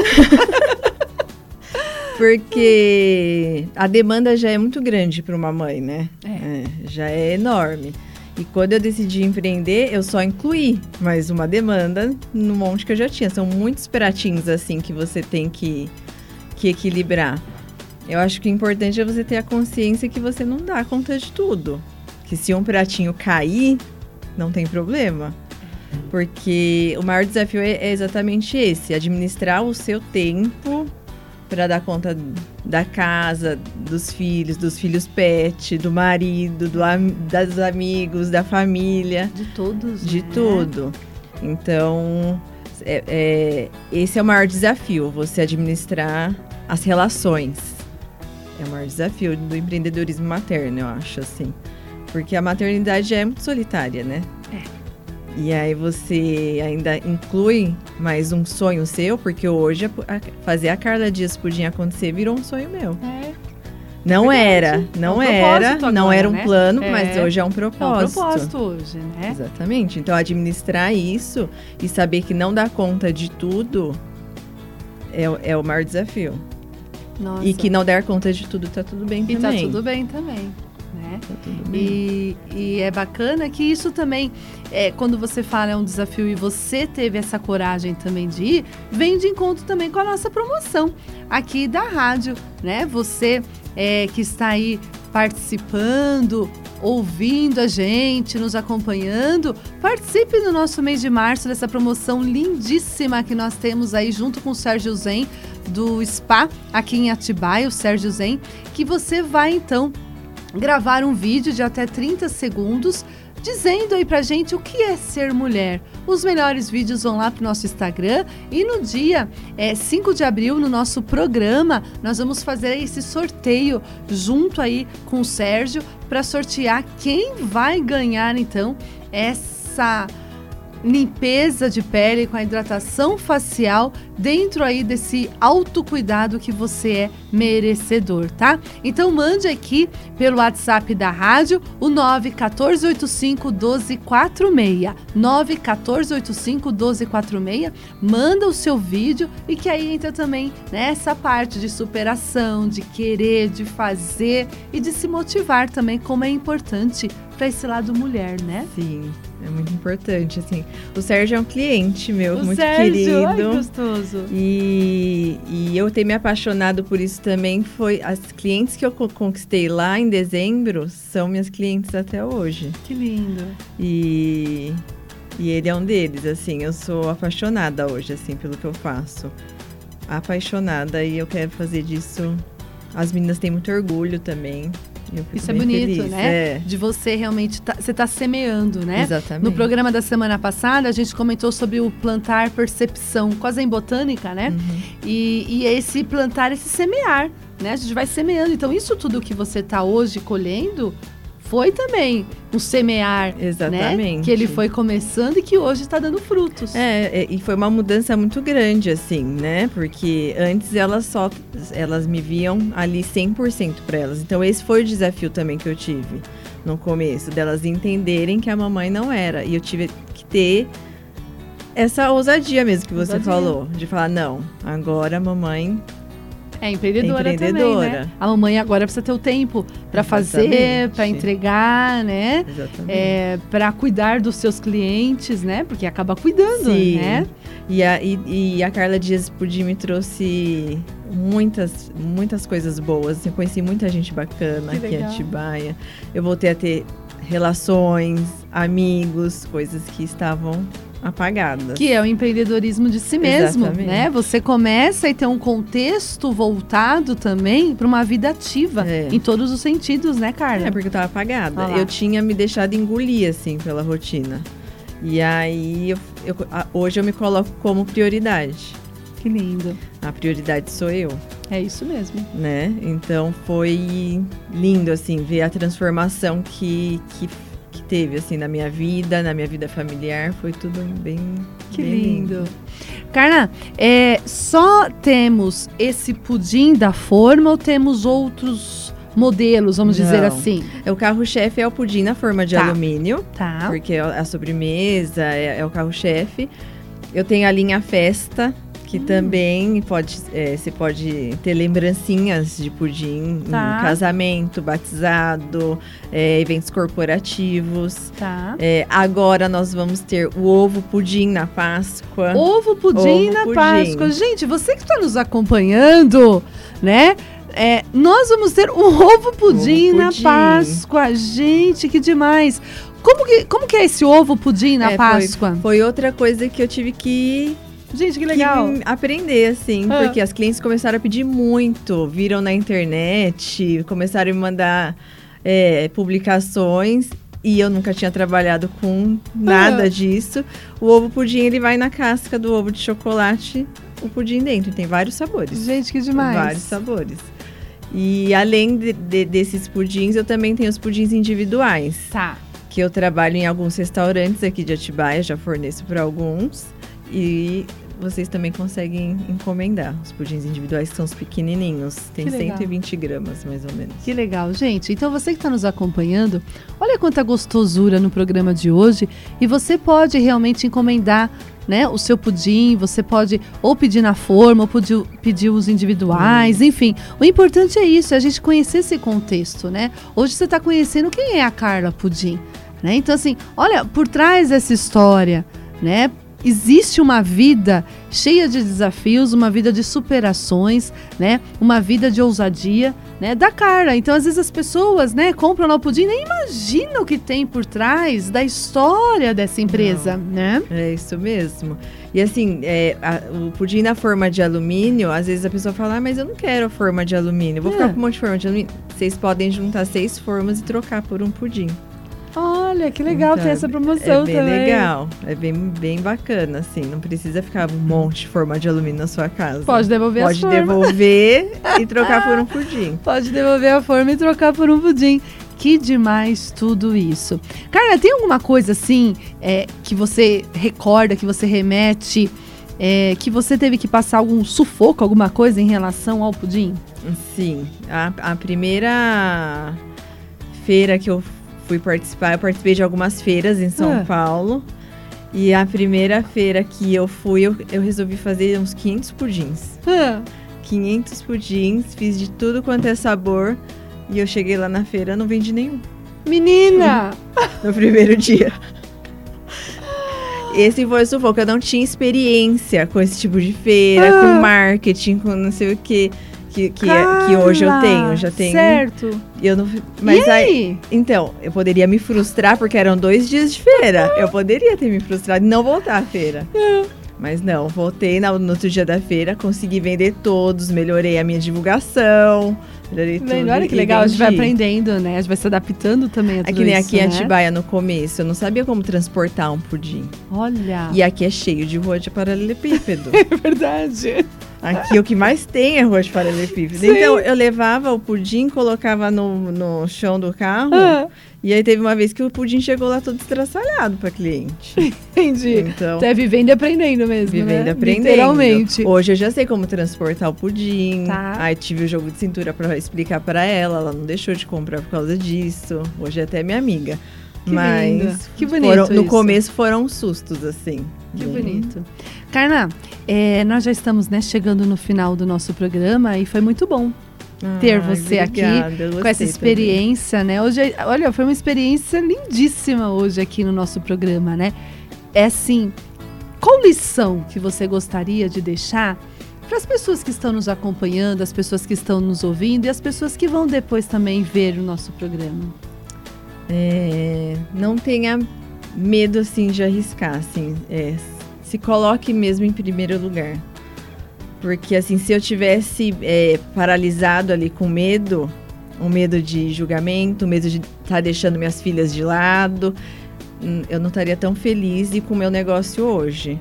Porque a demanda já é muito grande para uma mãe, né? É. É, já é enorme. E quando eu decidi empreender, eu só incluí mais uma demanda no monte que eu já tinha. São muitos pratinhos assim que você tem que, que equilibrar. Eu acho que o importante é você ter a consciência que você não dá conta de tudo. Que se um pratinho cair, não tem problema. Porque o maior desafio é, é exatamente esse: administrar o seu tempo para dar conta da casa, dos filhos, dos filhos pet, do marido, do, das amigos, da família. De todos. De né? tudo. Então, é, é, esse é o maior desafio, você administrar as relações. É o maior desafio do empreendedorismo materno, eu acho, assim. Porque a maternidade é muito solitária, né? É. E aí você ainda inclui mais um sonho seu, porque hoje fazer a Carla Dias Pudim acontecer virou um sonho meu. É. Não era, não É um era, propósito não agora, era um né? plano, É. mas hoje é um É um propósito. propósito hoje, né? Exatamente. Então, administrar isso e saber que não dá conta de tudo é, o- é o maior desafio. Nossa. E que não der conta de tudo, tá tudo bem E tá também. tudo bem também, né? Bem. E, e é bacana que isso também, é, quando você fala é um desafio e você teve essa coragem também de ir, vem de encontro também com a nossa promoção aqui da rádio, né? Você é, que está aí participando, ouvindo a gente, nos acompanhando, participe no nosso mês de março dessa promoção lindíssima que nós temos aí junto com o Sérgio Zen do Spa aqui em Atibaia, o Sérgio Zen, que você vai então gravar um vídeo de até 30 segundos dizendo aí pra gente o que é ser mulher. Os melhores vídeos vão lá pro nosso Instagram e no dia é, 5 de abril, no nosso programa, nós vamos fazer esse sorteio junto aí com o Sérgio para sortear quem vai ganhar então essa limpeza de pele com a hidratação facial dentro aí desse autocuidado que você é merecedor, tá? Então mande aqui pelo WhatsApp da rádio o 91485 1246. 91485 1246. Manda o seu vídeo e que aí entra também nessa parte de superação, de querer, de fazer e de se motivar também, como é importante para esse lado mulher, né? Sim, é muito importante, assim. O Sérgio é um cliente meu, o muito Sérgio, ai, querido. gostoso. E, e eu ter me apaixonado por isso também foi. As clientes que eu co- conquistei lá em dezembro são minhas clientes até hoje. Que lindo. E, e ele é um deles, assim. Eu sou apaixonada hoje, assim, pelo que eu faço. Apaixonada e eu quero fazer disso. As meninas têm muito orgulho também. Isso é bonito, feliz. né? É, De você realmente, tá, você tá semeando, né? exatamente. No programa da semana passada, a gente comentou sobre o plantar percepção, quase em botânica, né? Uhum. E, e esse plantar, esse semear, né? A gente vai semeando. Então, isso tudo que você tá hoje colhendo foi também um semear, né? Exatamente. Que ele foi começando e que hoje está dando frutos. É, é, e foi uma mudança muito grande, assim, né? Porque antes elas só, elas me viam ali 100% para elas. Então esse foi o desafio também que eu tive no começo, delas entenderem que a mamãe não era. E eu tive que ter essa ousadia mesmo que você Ousadia. falou, de falar, não, agora a mamãe É empreendedora, Empreendedora. também, né? A mamãe agora precisa ter o tempo para fazer, para entregar, né? Exatamente. É, para cuidar dos seus clientes, né? Porque acaba cuidando, Sim. né? E a, e, e a Carla Dias Pudim me trouxe muitas, muitas coisas boas. Eu conheci muita gente bacana Que aqui em. Atibaia. Eu voltei a ter relações, amigos, coisas que estavam apagadas. Que é o empreendedorismo de si mesmo, Exatamente. né? Você começa a ter um contexto voltado também para uma vida ativa, É. em todos os sentidos, né, Carla? É, porque eu tava apagada. Eu tinha me deixado engolir, assim, pela rotina. E aí, eu, eu- hoje eu me coloco como prioridade. Que lindo. A prioridade sou eu. É isso mesmo. né? Então foi lindo assim ver a transformação que, que, que teve assim na minha vida, na minha vida familiar, foi tudo bem Que bem lindo. Carla, é, só temos esse pudim da forma ou temos outros modelos, vamos dizer Não. assim? É o carro-chefe é o pudim na forma de Tá. alumínio, Tá. porque é a sobremesa é, é o carro-chefe. Eu tenho a linha festa que Hum. também pode, é, você pode ter lembrancinhas de pudim Tá. em casamento, batizado, é, eventos corporativos. Tá. É, agora nós vamos ter o ovo pudim na Páscoa. Ovo pudim Ovo na pudim. Páscoa. Gente, você que está nos acompanhando, né? É, nós vamos ter um ovo pudim, Ovo na pudim. Páscoa. Gente, que demais. Como que, como que é esse ovo pudim na É, foi- Páscoa? Foi outra coisa que eu tive que, Gente, que que legal. aprender, assim, Ah. porque as clientes começaram a pedir muito, viram na internet, começaram a me mandar é, publicações. E eu nunca tinha trabalhado com nada Ah. disso. O ovo pudim, ele vai na casca do ovo de chocolate, o pudim dentro. Tem vários sabores. Gente, que demais. Vários sabores. E além de- de- desses pudins, eu também tenho os pudins individuais, Tá. que eu trabalho em alguns restaurantes aqui de Atibaia, já forneço para alguns. E vocês também conseguem encomendar os pudins individuais, que são os pequenininhos. Tem 120 gramas, mais ou menos. Que legal, gente. Então, você que está nos acompanhando, olha quanta gostosura no programa de hoje. E você pode realmente encomendar né, o seu pudim, você pode ou pedir na forma, ou pedir, pedir os individuais, hum. enfim. O importante é isso, é a gente conhecer esse contexto, né? Hoje você está conhecendo quem é a Carla Pudim, né? Então, assim, olha, por trás dessa história, né? Existe uma vida cheia de desafios, uma vida de superações, né? Uma vida de ousadia, né? Da cara. Então, às vezes as pessoas, né, compram lá o pudim, nem imaginam o que tem por trás da história dessa empresa, Não. né? É isso mesmo. E assim, é, a, o pudim na forma de alumínio, às vezes a pessoa fala, ah, mas eu não quero a forma de alumínio, vou é. ficar com um monte de forma de alumínio. Vocês podem juntar seis formas e trocar por um pudim. Olha, que legal então, ter essa promoção é bem também. legal, é bem, bem bacana, assim. Não precisa ficar um monte de forma de alumínio na sua casa. Pode devolver Pode devolver e trocar por um pudim. Pode devolver a forma e trocar por um pudim. Que demais tudo isso. Carla, tem alguma coisa assim é, que você recorda, que você remete, é, que você teve que passar algum sufoco, alguma coisa em relação ao pudim? Sim. A, a primeira feira que eu fui participar, eu participei de algumas feiras em São é. Paulo. E a primeira feira que eu fui, eu, eu resolvi fazer uns 500 pudins. É. 500 pudins, fiz de tudo quanto é sabor. E eu cheguei lá na feira, não vendi nenhum. Menina! no primeiro dia. Esse foi o sufoco. Eu não tinha experiência com esse tipo de feira, ah. com marketing, com não sei o quê que, que, é, que hoje eu tenho. Já tenho. Certo. Eu não, mas e aí? aí? Então, eu poderia me frustrar porque eram dois dias de feira. Eu poderia ter me frustrado e não voltar à feira. É. Mas não, voltei no outro dia da feira, consegui vender todos, melhorei a minha divulgação. Olha que legal, a gente vai aprendendo, né? A gente vai se adaptando também a é tudo É que nem isso, aqui né? em Atibaia no começo, eu não sabia como transportar um pudim. Olha! E aqui é cheio de rua de paralelepípedo. é verdade. Aqui o que mais tem é arroz paralelepípedo. Então eu levava o pudim, colocava no, no chão do carro. Ah. E aí teve uma vez que o pudim chegou lá todo estraçalhado para cliente. Entendi. Então, é vivendo e aprendendo mesmo, Vivendo né? e aprendendo. Literalmente. Hoje eu já sei como transportar o pudim. Tá. Aí tive o jogo de cintura para explicar para ela, ela não deixou de comprar por causa disso. Hoje é até minha amiga. Que Mas lindo. que bonito. Foram, no começo foram sustos assim. Que bonito. Carna, é, nós já estamos né, chegando no final do nosso programa e foi muito bom ter você obrigada, aqui com essa experiência, também. né? Hoje, olha, foi uma experiência lindíssima hoje aqui no nosso programa, né? É assim, qual lição que você gostaria de deixar para as pessoas que estão nos acompanhando, as pessoas que estão nos ouvindo e as pessoas que vão depois também ver o nosso programa? É, não tenha medo assim de arriscar, assim, é, se coloque mesmo em primeiro lugar. Porque assim, se eu tivesse é, paralisado ali com medo, um medo de julgamento, um medo de estar tá deixando minhas filhas de lado, hum, eu não estaria tão feliz e com o meu negócio hoje.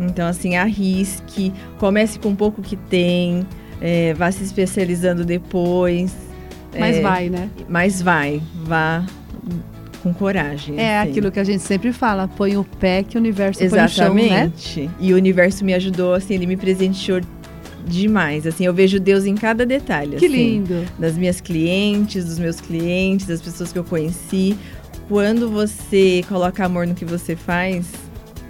Então, assim, arrisque, comece com um pouco que tem, é, vá se especializando depois. Mas é, vai, né? Mas vai, vá com coragem. É assim. aquilo que a gente sempre fala, põe o pé que o universo Exatamente. põe no chão, né? E o universo me ajudou, assim, ele me presenteou demais. Assim, eu vejo Deus em cada detalhe. Que assim, lindo. Das minhas clientes, dos meus clientes, das pessoas que eu conheci. Quando você coloca amor no que você faz,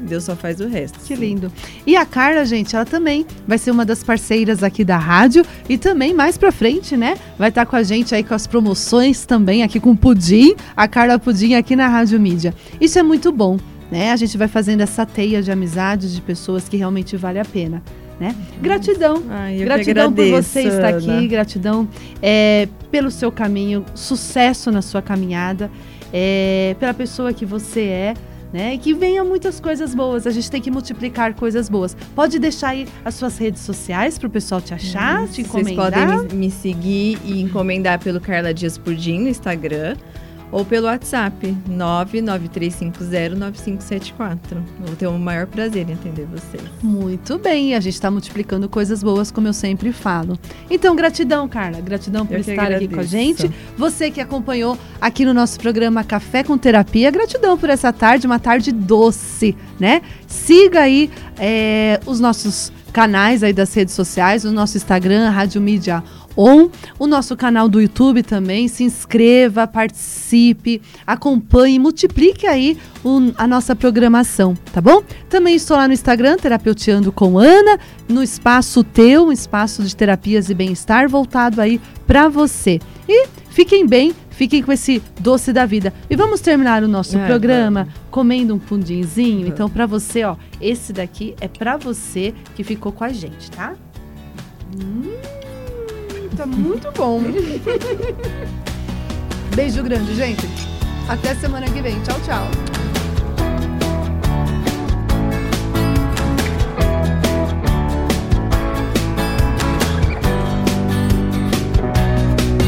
Deus só faz o resto. Que lindo. E a Carla, gente, ela também vai ser uma das parceiras aqui da rádio e também mais pra frente, né? Vai estar tá com a gente aí com as promoções também aqui com o Pudim, a Carla Pudim aqui na Rádio Mídia. Isso é muito bom, né? A gente vai fazendo essa teia de amizades de pessoas que realmente vale a pena. Né? Gratidão, Ai, gratidão por você estar aqui, gratidão é, pelo seu caminho, sucesso na sua caminhada, é, pela pessoa que você é né? E que venha muitas coisas boas. A gente tem que multiplicar coisas boas. Pode deixar aí as suas redes sociais para o pessoal te achar, te encomendar. Vocês podem me, me seguir e encomendar pelo Carla Dias Pudim no Instagram ou pelo WhatsApp 993509574. Vou ter o maior prazer em atender vocês. Muito bem, a gente está multiplicando coisas boas, como eu sempre falo. Então, gratidão, Carla. Gratidão por estar aqui com a gente. Você que acompanhou aqui no nosso programa Café com Terapia, gratidão por essa tarde, uma tarde doce, né? Siga aí é, os nossos canais aí das redes sociais, o nosso Instagram, Rádio Mídia On, o nosso canal do YouTube também. Se inscreva, participe, acompanhe, multiplique aí o, a nossa programação, tá bom? Também estou lá no Instagram, Terapeuteando com Ana, no espaço teu, um espaço de terapias e bem-estar voltado aí para você. E fiquem bem, fiquem com esse doce da vida. E vamos terminar o nosso é, programa comendo um pundinzinho. Então, para você, ó, esse daqui é para você que ficou com a gente, tá? Hum tá muito bom. Beijo grande, gente. Até semana que vem. Tchau, tchau.